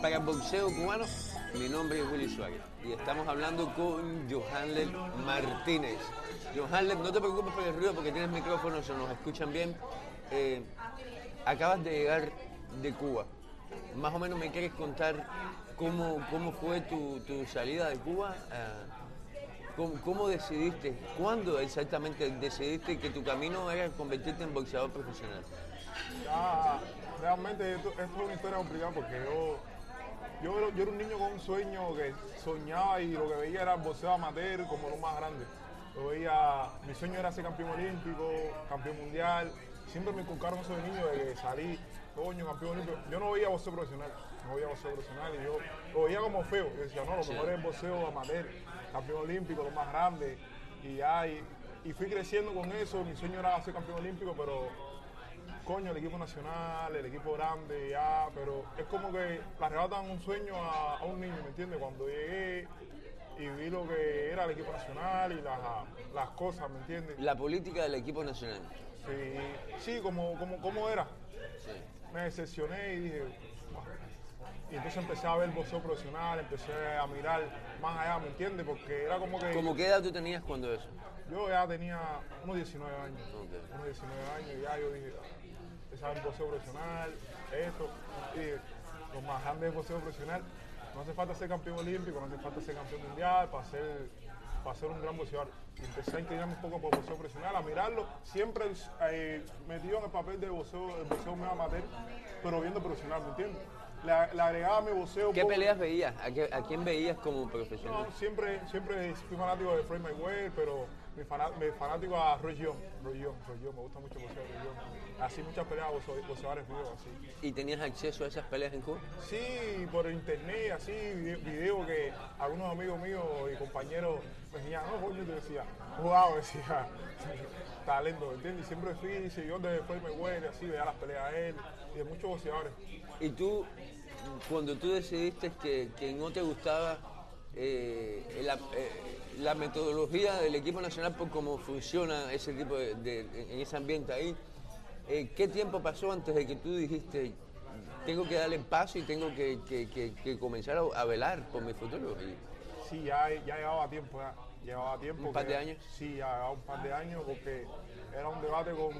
para boxeo cubano. Mi nombre es Willy Suárez y estamos hablando con Johanlet Martínez. Johanlet, no te preocupes por el ruido porque tienes micrófono, se nos escuchan bien. Eh, acabas de llegar de Cuba. Más o menos me quieres contar cómo, cómo fue tu, tu salida de Cuba. Ah, ¿Cómo, cómo decidiste, cuándo exactamente decidiste que tu camino era convertirte en boxeador profesional? Ya, realmente esto, esto es una historia complicada porque yo, yo, era- yo era un niño con un sueño que soñaba y lo que veía era el boxeo amateur como lo más grande. Yo veía, mi sueño era ser campeón olímpico, campeón mundial. Siempre me inculcaron eso de niño de que salí, coño, campeón olímpico. Yo no veía boxeo profesional, no veía boxeo profesional y yo lo veía como feo. Yo decía, no, lo mejor es el boxeo amateur, campeón olímpico, lo más grande. Y ya, y, y fui creciendo con eso. Mi sueño era ser campeón olímpico, pero coño, el equipo nacional, el equipo grande, ya, pero es como que le arrebatan un sueño a, a un niño, ¿me entiendes? Cuando llegué y vi lo que era el equipo nacional y las, las cosas, ¿me entiendes? La política del equipo nacional. Sí, sí, como, como, como era. Sí. Me decepcioné y dije, y entonces empecé a ver boxeo profesional, empecé a mirar más allá, ¿me entiendes? Porque era como que ¿Cómo qué edad tú tenías cuando eso? yo ya tenía unos 19 años, Ok. unos 19 años y ya yo dije, empecé a ver boxeo profesional, esto, y dije, lo más grande del boxeo profesional, no hace falta ser campeón olímpico, no hace falta ser campeón mundial para ser, para ser un gran boxeador. Y empecé a inclinarme un poco por boxeo profesional, a mirarlo, siempre eh, metido en el papel de boxeo, el boxeo medio amateur, pero viendo profesional, ¿me entiendes? Le, le agregaba mi un ¿Qué poco- peleas veías? ¿A, qué- a quién veías como profesional? no, siempre, siempre fui fanático de Floyd Mayweather, pero mi, fana- mi fanático a Roy Jones, Roy Jones, Roy Jones, me gusta mucho el Roy Jones. Así muchas peleas boxeadores vivos, así. ¿Y tenías acceso a esas peleas en Cuba? Sí, por internet, así, video, video que algunos amigos míos y compañeros me decían, no, coño, te decía, wow, decía, talento, ¿entiendes? Y siempre fui seguidor de Floyd Mayweather, así, veía las peleas de él y de muchos boxeadores. Y tú, cuando tú decidiste que, que no te gustaba eh, la, eh, la metodología del equipo nacional por cómo funciona ese tipo de, de- en ese ambiente ahí, eh, ¿qué tiempo pasó antes de que tú dijiste tengo que darle paso y tengo que, que- que- que comenzar a, a velar por mi futuro? Sí, ya, ya llevaba tiempo, ya. Llevaba tiempo. ¿Un par de años? Sí, ya llevaba un par de años porque era un debate con,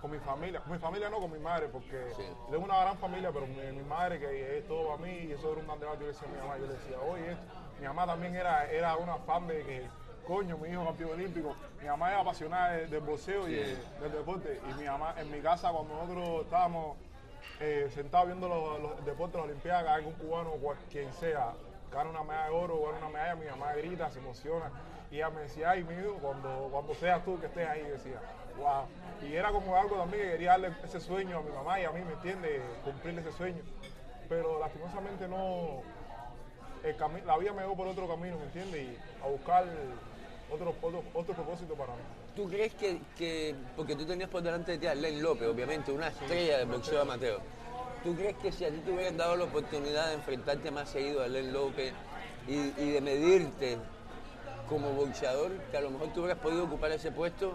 con mi familia. Con mi familia no, con mi madre, porque Sí. tengo una gran familia, pero mi, mi madre, que es todo para mí, y eso era un gran debate. Yo le decía a mi mamá, yo le decía, oye, esto. Mi mamá también era, era una fan de que, coño, mi hijo campeón olímpico. Mi mamá es apasionada de- del boxeo y Sí. del deporte. Y mi mamá, en mi casa, cuando nosotros estábamos eh, sentados viendo los, los deportes, las Olimpiadas, algún cubano, cual- quien sea, gana una medalla de oro gana una medalla, mi mamá grita, se emociona. Y ella me decía, ay, mi hijo, cuando, cuando seas tú que estés ahí, decía, wow. Y era como algo también que quería darle ese sueño a mi mamá y a mí, ¿me entiendes? Cumplirle ese sueño. Pero lastimosamente no, el la vida me llevó por otro camino, ¿me entiendes? Y a buscar otro, otro, otro propósito para mí. ¿Tú crees que, que- porque tú tenías por delante de ti a Len López, obviamente, una estrella del boxeo amateur, ¿tú crees que si a ti te hubieran dado la oportunidad de enfrentarte más seguido a Len López y, y de medirte como boxeador, que a lo mejor tú hubieras podido ocupar ese puesto?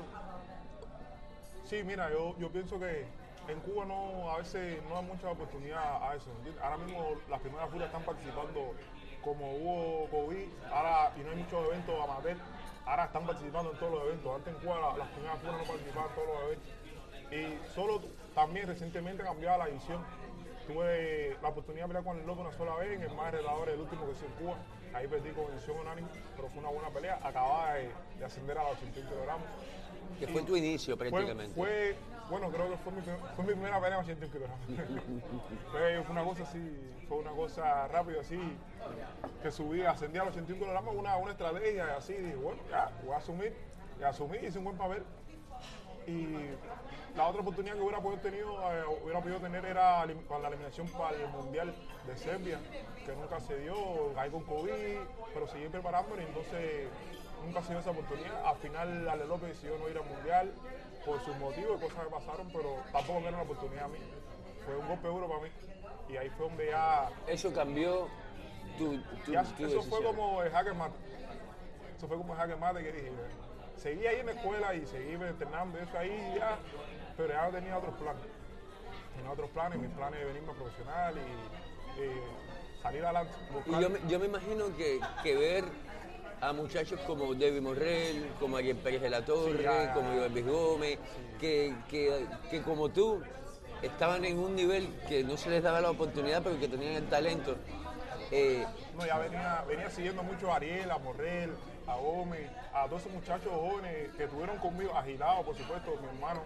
Sí, mira, yo, yo pienso que en Cuba no a veces no hay mucha oportunidad a eso. ¿entiendes? Ahora mismo las primeras furas están participando como hubo COVID, ahora y no hay muchos eventos amateur, ahora están participando en todos los eventos. Antes en Cuba la- las primeras furas no participaban en todos los eventos. Y solo también recientemente cambió la división. Tuve la oportunidad de pelear con el Loco una sola vez en el más retador, el último que hice en Cuba. Ahí perdí con decisión unánime, pero fue una buena pelea. Acababa de, de ascender a los 81 kilogramos. Que fue tu inicio prácticamente. fue- bueno, creo que fue mi, fue mi primera pelea en 81 kilogramos. fue, una cosa así, fue una cosa rápida así, que subí, ascendí a los 81 kilogramos, una, una estrategia y así, dije, bueno, ya, voy a asumir, y asumí, hice un buen papel. Y la otra oportunidad que hubiera podido, tenido, eh, hubiera podido tener era con la eliminación para el Mundial de Serbia, que nunca se dio, caí con COVID, pero seguí preparándome y entonces nunca se dio esa oportunidad. Al final Ale López decidió no ir al Mundial por sus motivos y cosas que pasaron, pero tampoco me era una oportunidad a mí. Fue un golpe duro para mí. Y ahí fue donde ya, Eso cambió tu, tu, ya tu eso fue como el jaque mate. Eso fue como el jaque mate que dije. Seguí ahí en la escuela y seguí entrenando eso ahí ya, pero ya tenía otros planes. Tenía otros planes, mis planes de venirme a profesional y eh, salir adelante. Y yo me, yo me imagino que, que ver a muchachos como David Morrell, como Ariel Pérez de la Torre, Sí, ya, ya, como. Iván Luis Gómez, que, que, que como tú estaban en un nivel que no se les daba la oportunidad, pero que tenían el talento. Eh, No, ya venía, venía siguiendo mucho a Ariel, a Morrel, a Gómez, a todos esos muchachos jóvenes que estuvieron conmigo, a Gilao, por supuesto, mi hermano.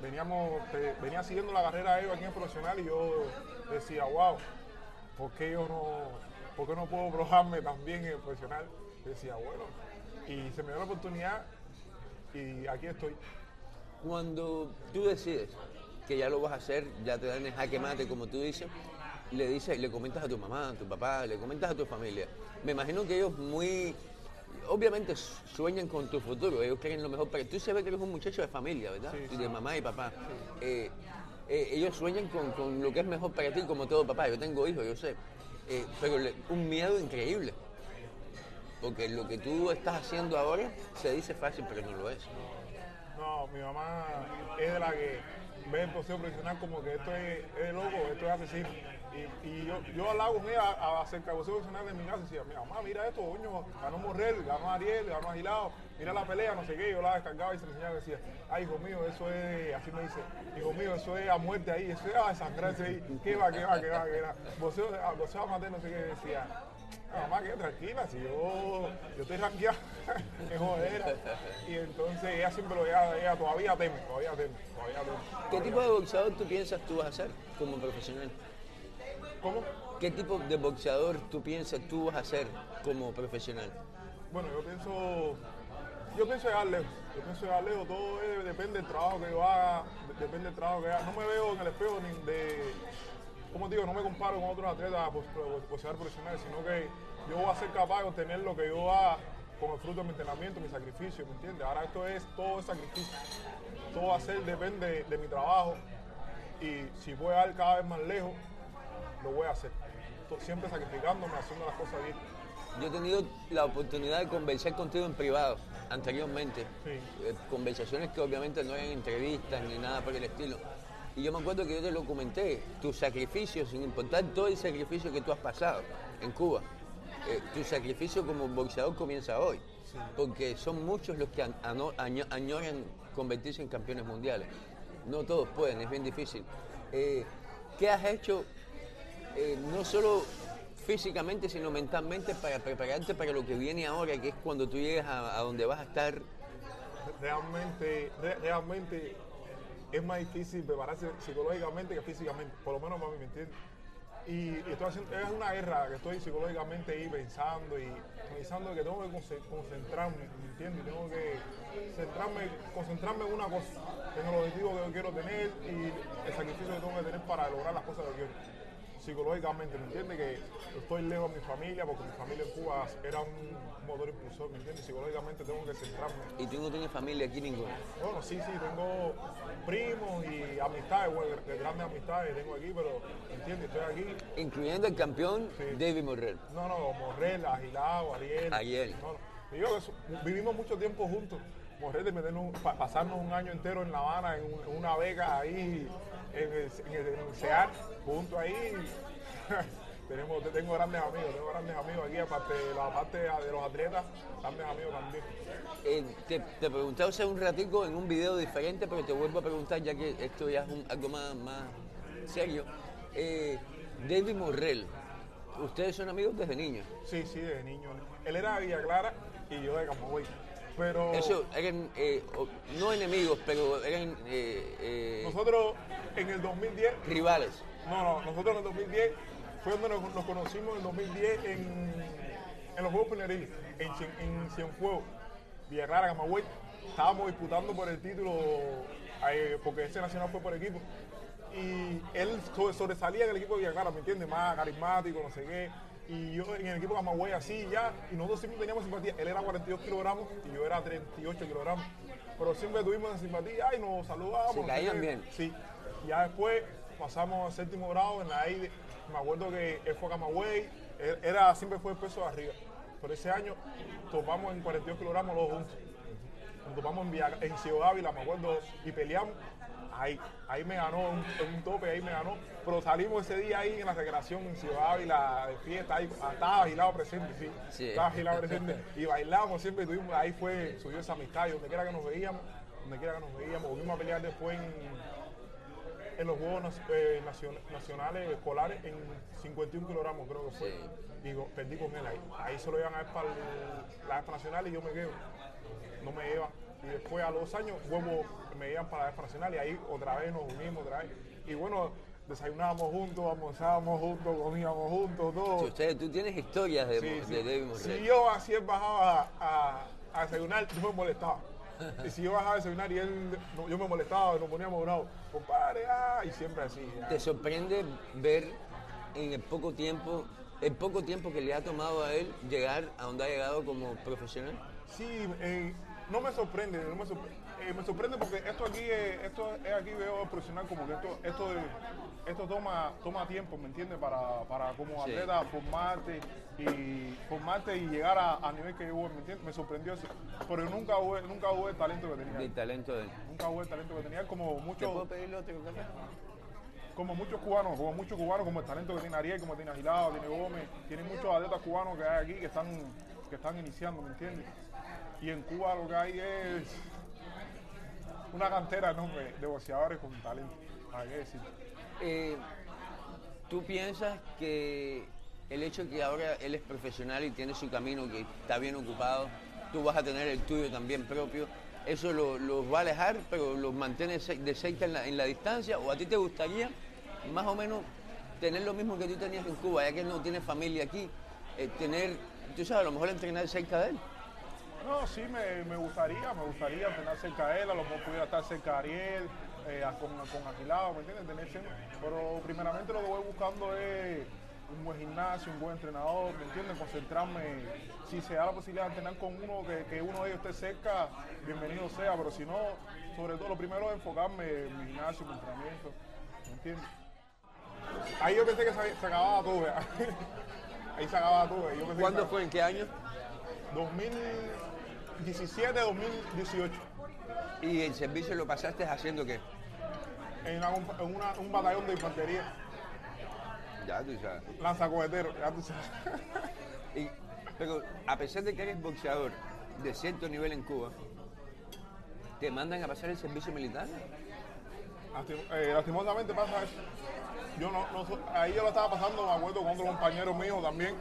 Veníamos, te- venía siguiendo la carrera de ellos aquí en profesional y yo decía, wow, ¿por qué yo no, por qué no puedo probarme también en el profesional? Decía, bueno, y se me dio la oportunidad y aquí estoy. Cuando tú decides que ya lo vas a hacer, ya te dan el jaque mate, como tú dices, le dices, le comentas a tu mamá, a tu papá, le comentas a tu familia. Me imagino que ellos muy, obviamente sueñan con tu futuro, ellos quieren lo mejor para ti. Tú sabes que eres un muchacho de familia, ¿verdad? Sí, de mamá y papá. Eh, eh, ellos sueñan con, con lo que es mejor para ti, como todo papá. Yo tengo hijos, yo sé. Eh, pero le- un miedo increíble. Porque lo que tú estás haciendo ahora se dice fácil, pero no lo es. No, mi mamá es de la que ve el proceso profesional como que esto es, loco, esto es asesino. Y, yo, yo hablaba con ella acerca del proceso profesional de mi casa y decía, mi mamá, mira esto, coño, ganó Morrel, ganó Ariel, ganó Agilado, mira la pelea, no sé qué, yo la descargaba y se me enseñaba y decía, ay, hijo mío, eso es, así me dice, hijo mío, eso es a muerte ahí, eso es a desangrarse ahí, qué va, qué va, qué va, qué va. Voceo, a- voceo amateur, no sé qué, decía, "Ah, mamá, quédate tranquila, si yo, yo estoy ranqueada en jodera. Y entonces ella siempre lo, ella, ella todavía teme, todavía teme, todavía teme. ¿Qué tipo de boxeador tú piensas tú vas a ser como profesional? ¿Cómo? ¿Qué tipo de boxeador tú piensas tú vas a ser como profesional? Bueno, yo pienso, yo pienso llegar lejos, yo pienso llegar lejos, todo es- depende del trabajo que yo haga, de- depende del trabajo que haga. No me veo en el espejo ni de, como digo, no me comparo con otros atletas pues, pues, boxeadores profesionales, sino que yo voy a ser capaz de obtener lo que yo haga con el fruto de mi entrenamiento, mi sacrificio, ¿me entiendes? Ahora esto es todo es sacrificio, todo va a ser, depende de mi trabajo y si voy a ir cada vez más lejos, lo voy a hacer. Siempre sacrificándome, haciendo las cosas bien. Yo he tenido la oportunidad de conversar contigo en privado anteriormente. Sí. Eh, conversaciones que obviamente no eran entrevistas ni nada por el estilo. Y yo me acuerdo que yo te lo comenté, tu sacrificio, sin importar todo el sacrificio que tú has pasado en Cuba, eh, tu sacrificio como boxeador comienza hoy. Porque son muchos los que an- ano- año- añoran convertirse en campeones mundiales. No todos pueden, es bien difícil. Eh, ¿Qué has hecho eh, no solo físicamente, sino mentalmente para prepararte para lo que viene ahora, que es cuando tú llegues a, a donde vas a estar. realmente, re- realmente es más difícil prepararse psicológicamente que físicamente, por lo menos para mí, ¿me entiendes? Y, y estoy haciendo, es una guerra que estoy psicológicamente ahí pensando y pensando que tengo que conce- concentrarme, ¿me entiendes? Tengo que centrarme, concentrarme en una cosa, en el objetivo que yo quiero tener y el sacrificio que tengo que tener para lograr las cosas que quiero. Psicológicamente, ¿me entiendes? Que estoy lejos de mi familia porque mi familia en Cuba era un motor impulsor, ¿me entiendes? Psicológicamente tengo que centrarme Y tú no tienes familia aquí ninguna. bueno, sí, sí, tengo primos y amistades, bueno, de grandes amistades tengo aquí, pero, ¿entiendes? Estoy aquí. Incluyendo el campeón Sí. David Morrell. No, no, Morrel, Agilao, Ariel. Ariel. No, no. Eso, vivimos mucho tiempo juntos. Morrel de meternos, un- pa- pasarnos un año entero en La Habana, en, un- en una beca ahí, en el, en el, en el CEAR, juntos ahí. Tenemos, tengo grandes amigos, tengo grandes amigos aquí, aparte de la parte de los atletas, grandes amigos también. Eh, te, te pregunté hace un ratico en un video diferente, pero te vuelvo a preguntar ya que esto ya es un- algo más, más serio. Eh, David Morrell, ustedes son amigos desde niños. Sí, sí, de niño. Él era de Villa Clara y yo de Camagüey. Pero Eso eran, eh, no enemigos, pero eran eh, eh, nosotros en el 2010, rivales. no, no, nosotros en el 2010 fue donde nos, nos conocimos en el 2010 en, en los Juegos Peneriles, en, en Cienfuegos, Villa Clara, Camagüey. Estábamos disputando por el título, porque ese nacional fue por equipo. Y él sobre- sobresalía en el equipo de Villa Clara, ¿me entiendes? Más carismático, no sé qué. Y yo en el equipo de Camagüey así ya, y nosotros siempre teníamos simpatía. Él era 42 kilogramos y yo era 38 kilogramos. Pero siempre tuvimos esa simpatía y nos saludábamos. Sé caían bien. Sí. Ya después pasamos al séptimo grado en la AIDE. Me acuerdo que él fue a Camagüey, él era, siempre fue el peso de arriba. Pero ese año topamos en 42 kilogramos los juntos. Nos topamos en, Villa- en Ciudad Ávila, me acuerdo, y peleamos. Ahí, ahí me ganó, un, tope, ahí me ganó. Pero salimos ese día ahí en la recreación en Ciudad Ávila de fiesta, ahí ah, estaba agilado presente, sí. Sí. Estaba agilado presente. Y bailábamos siempre, tuvimos, ahí fue, subió esa amistad, y donde quiera que nos veíamos, donde quiera que nos veíamos, volvimos a pelear después en, en los Juegos eh, nacion- Nacionales Escolares en 51 kilogramos, creo que fue. Sí. Digo, perdí con él ahí. Ahí se lo llevan a él para la Nacional y yo me quedo. No me llevan. Y después a los años vuelvo, me llevan para la Nacional y ahí otra vez nos unimos otra vez. Y bueno, desayunábamos juntos, almorzábamos juntos, comíamos juntos, todo. Si ustedes, tú tienes historias de, Sí, de sí. David Monroe. Si yo así bajaba a, a desayunar, yo me molestaba. Y si yo bajaba a desayunar y él, no, yo me molestaba, nos poníamos bravos. Compadre, ah, y siempre así. ya. ¿Te sorprende ver en el poco tiempo, el poco tiempo que le ha tomado a él llegar a donde ha llegado como profesional? Sí, eh, no me sorprende, no me sorprende. Eh, me sorprende porque esto aquí, eh, esto es aquí veo profesional como que esto, esto, de- esto toma, toma tiempo, ¿me entiendes? Para, para como Sí. atleta formarte y formarte y llegar a, a nivel que yo voy, ¿me entiendes? Me sorprendió eso. Pero nunca hubo, nunca hubo el talento que tenía. El talento de él. Nunca hubo el talento que tenía como ¿Te muchos puedo pedirle otro café? como muchos cubanos, como muchos cubanos, como el talento que tiene Ariel, como tiene Agilado, tiene Gómez, tiene muchos atletas cubanos que hay aquí que están, que están iniciando, ¿me entiendes? Y en Cuba lo que hay es una cantera enorme de boxeadores con talento. Eh, ¿Tú piensas que el hecho que ahora él es profesional y tiene su camino, que está bien ocupado, tú vas a tener el tuyo también propio, eso lo- los va a alejar, pero los mantiene de cerca en la, distancia? ¿O a ti te gustaría más o menos tener lo mismo que tú tenías en Cuba, ya que él no tiene familia aquí, eh, tener, tú sabes, a lo mejor entrenar cerca de él? No, sí, me, me gustaría, me gustaría entrenar cerca de él, a lo mejor pudiera estar cerca de Ariel, eh, con, con Agilado, ¿me entiendes? Tener siempre- Pero primeramente lo que voy buscando es un buen gimnasio, un buen entrenador, ¿me entiendes? Concentrarme, si se da la posibilidad de entrenar con uno, que, que uno de ellos esté cerca, bienvenido sea, pero si no, sobre todo lo primero es enfocarme en mi gimnasio, mi entrenamiento, ¿me entiendes? Ahí yo pensé que se, se acababa todo, ya. Ahí se acababa todo. Yo pensé ¿Cuándo fue? ¿En qué año? 2017, 2018. ¿Y el servicio lo pasaste haciendo qué? En, una- en una- un batallón de infantería, Ya, tú sabes. lanzacohetero, ya tú sabes. Y- pero a pesar de que eres boxeador de cierto nivel en Cuba, ¿te mandan a pasar el servicio militar? Lastim- eh, lastimosamente pasa eso. Yo no, no ahí yo lo estaba pasando, me acuerdo, con otro compañero mío también,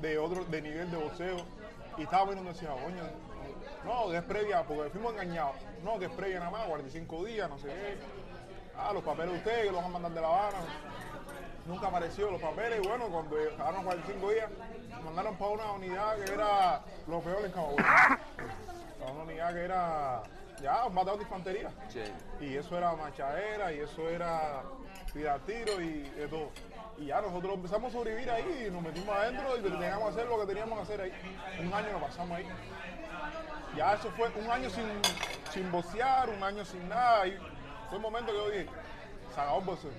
de otro, de nivel de boxeo, y estaba mirando y decía, coño, no, que es previa, porque fuimos engañados. No, que es previa nada más, 45 días, no sé qué. Ah, los papeles de ustedes, que los van a mandar de La Habana. Nunca apareció los papeles, y bueno, cuando llegaron 45 días, mandaron para una unidad que era lo peor en Camagüey. Para una unidad que era, ya, un batallón de infantería. Sí. Y eso era machadera, y eso era tirar tiro y de todo. Y ya nosotros empezamos a sobrevivir ahí, y nos metimos adentro y teníamos que hacer lo que teníamos que hacer ahí. Un año lo pasamos ahí. Ya eso fue un año sin, sin bocear, un año sin nada. Y fue un momento que yo dije, se acabó el boxeo.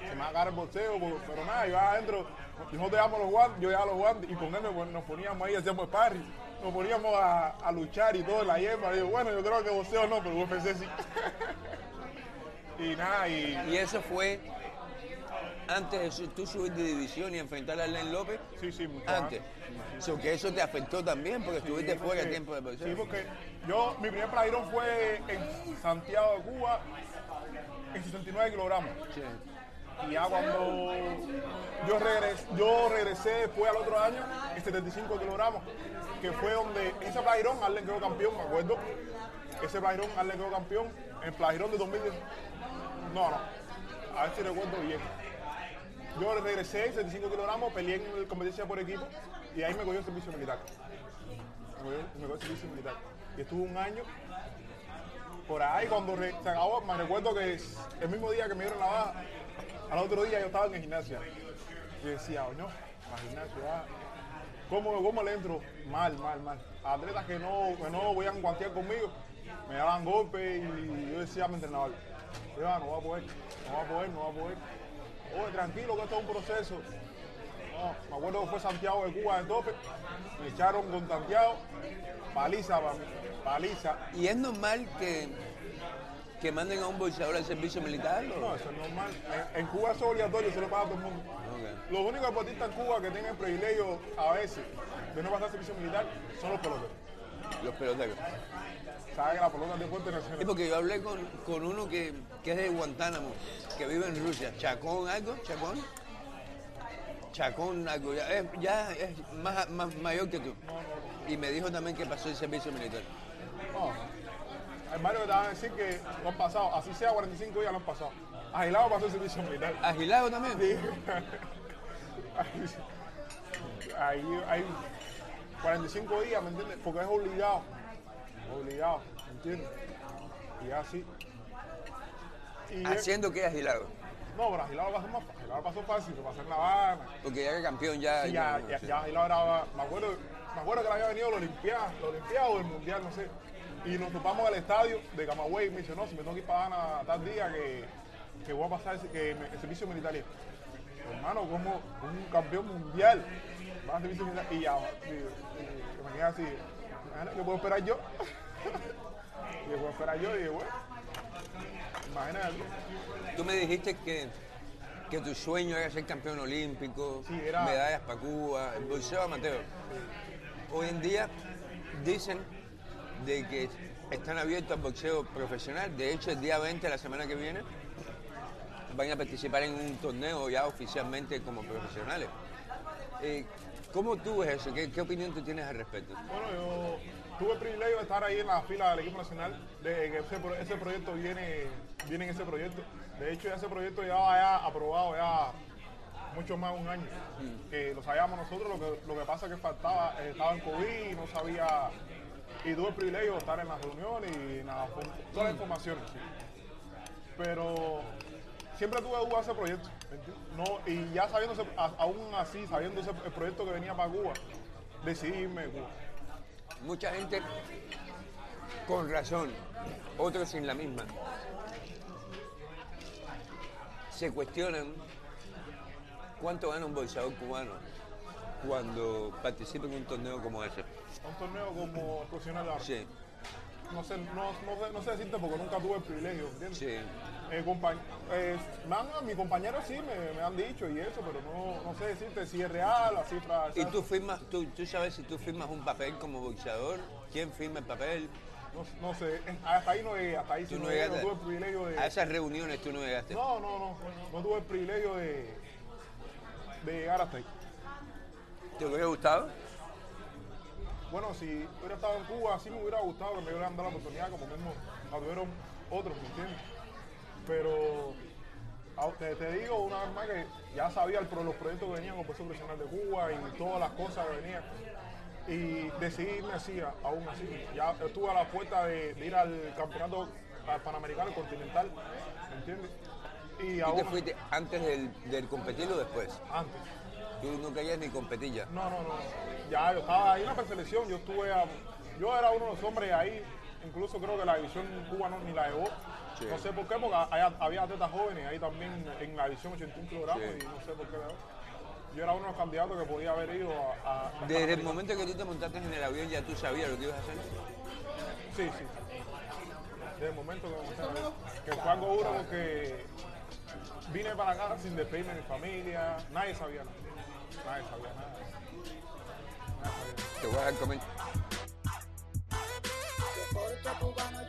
Se me va a acabar el boxeo, pero, nada, yo adentro, nosotros llevamos los guantes, yo llevaba los guantes y con él nos poníamos ahí, hacíamos sparring, nos poníamos a, a luchar y todo en la hierba. Y yo, bueno, yo creo que boxeo no, pero UFC sí. y nada, y Y eso fue antes de tú subir de división y enfrentar a Len López. sí, sí, mucho Antes. So que eso te afectó también porque estuviste Sí, fuera porque- tiempo de boxeo. Sí, porque yo, mi primer playrón fue en Santiago de Cuba, en 69 kilogramos. Sí. Y ya cuando yo regresé, yo regresé después al otro año en 75 kilogramos, que fue donde ese playrón Arlen quedó campeón, me acuerdo. Ese playrón Arlen quedó campeón en el playrón de 2010. No, no, a ver si recuerdo bien. Yo regresé en 75 kilogramos, peleé en competencia por equipo y ahí me cogió el servicio militar. Me cogió, el servicio militar. Y estuve un año por ahí cuando se acabó, me recuerdo que el mismo día que me dieron la baja, al otro día yo estaba en el gimnasio. Y decía, no, gimnasio, ah, ¿cómo, ¿cómo le entro? Mal, mal, mal. Atletas que no, que no voy a guantear conmigo, me daban golpes y yo decía a mi entrenador, "Yo, ah, no va a poder, no va a poder, no va a poder. Oye, tranquilo que esto es un proceso. No, me acuerdo que fue Santiago de Cuba de tope, me echaron con Santiago, paliza paliza. Y es normal que que manden a un boxeador al servicio militar? o- No, eso es normal. En, en Cuba eso es obligatorio, se lo paga todo el mundo. Los únicos deportistas en Cuba que tienen el privilegio a veces de no pasar servicio militar son los peloteros. Los peloteros. Sabes que la pelota es deporte Sí, nacional. porque yo hablé con, con uno que, que es de Guantánamo, que vive en Rusia. ¿Chacón algo? ¿Chacón? Chacón algo. Ya es, ya es más, más mayor que tú. Y me dijo también que pasó el servicio militar. No. Hay varios que te van a decir que lo han pasado, así sea 45 días lo han pasado. Agilado pasó el servicio militar. ¿Agilado también? Sí. Ahí hay 45 días, ¿me entiendes? Porque es obligado. Obligado, ¿me entiendes? Y así. Y es- ¿Haciendo qué agilado? no, pero Agilado pasó más fácil. Agilado pasó fácil, lo pasó en La Habana. Porque ya era campeón, ya... Sí, ya, ya- ya, sí. ya Agilado era. Me acuerdo, me acuerdo que le había venido la Olimpiada, la Olimpiada o el Mundial, no sé. Y nos topamos al estadio de Camagüey y me dice, no, si me tengo que ir para Habana tal día que, que voy a pasar ese- que me- el servicio militar. Y hermano, como un campeón mundial va a servicio militar. Y ya, y- y- y me quedé así, "Imagínate, ¿qué puedo esperar yo? ¿Qué puedo esperar yo? Y dije, bueno, imagínate. Tú me dijiste que, que tu sueño era ser campeón olímpico, Sí, era- medallas para Cuba, el boxeo amateur. Hoy en día dicen de que están abiertos al boxeo profesional. De hecho, el día 20, la semana que viene, van a participar en un torneo ya oficialmente como profesionales. Eh, ¿Cómo tú ves eso? ¿Qué, qué opinión tú tienes al respecto? Bueno, yo tuve el privilegio de estar ahí en la fila del equipo nacional, de que ese, pro- ese proyecto viene, viene en ese proyecto. De hecho, ese proyecto ya ya aprobado ya mucho más de un año. Que lo sabíamos nosotros, lo que, lo que pasa es que faltaba, eh, estaba en COVID y no sabía, y tuve el privilegio de estar en las reuniones y nada, con todas las informaciones. Pero siempre tuve dudas de ese proyecto. No, y ya sabiendo, aún así, sabiendo ese, el proyecto que venía para Cuba, decidí irme Cuba. Mucha gente, con razón, otros sin la misma, se cuestionan cuánto gana un boxeador cubano cuando participa en un torneo como ese. un torneo como profesional ahora. Sí, No sé, no, no, sé, no sé decirte porque nunca tuve el privilegio, ¿entiendes? sí. Eh, compañ- eh, mis compañeros sí me, me han dicho y eso, pero no, no sé decirte si es real, la cifra. ¿Y exacta. tú firmas, tú, tú sabes si tú firmas un papel como boxeador? ¿Quién firma el papel? No, no sé, eh, hasta ahí no llegué, hasta ahí sí Tú no llegué, no llegaste tuve el privilegio de... a esas reuniones, tú no llegaste. No, no, no, no tuve el privilegio de, de llegar hasta ahí. ¿Te hubiera gustado? Bueno, si hubiera estado en Cuba, sí me hubiera gustado que me hubieran dado la oportunidad, como mismo la tuvieron otros, ¿me entiendes? Pero te, te digo una vez más que ya sabía el los proyectos que venían con proceso profesional de Cuba y todas las cosas que venían. Y decidí irme así, aún así. Ya estuve a la puerta de, de ir al campeonato panamericano continental, ¿me entiendes? Y ¿Tú aún te fuiste antes del, del competir o después? antes. Tú no querías ni competir ya. No, no, no. Ya yo estaba ahí en la preselección, yo estuve a- yo era uno de los hombres ahí, incluso creo que la división Cuba no ni la llevó. No sé por qué, porque había atletas jóvenes ahí también en la edición 81 kilogramos sí. y no sé por qué. Yo era uno de los candidatos que podía haber ido a... Desde el momento que tú te montaste en el avión, ¿ya tú sabías lo que ibas a hacer? Sí, sí. Desde el momento que me monté en el avión. Que fue algo duro porque vine para acá sin despedirme de mi familia. Nadie sabía nada. Nadie sabía nada. Nadie sabía nada. Te voy a dar.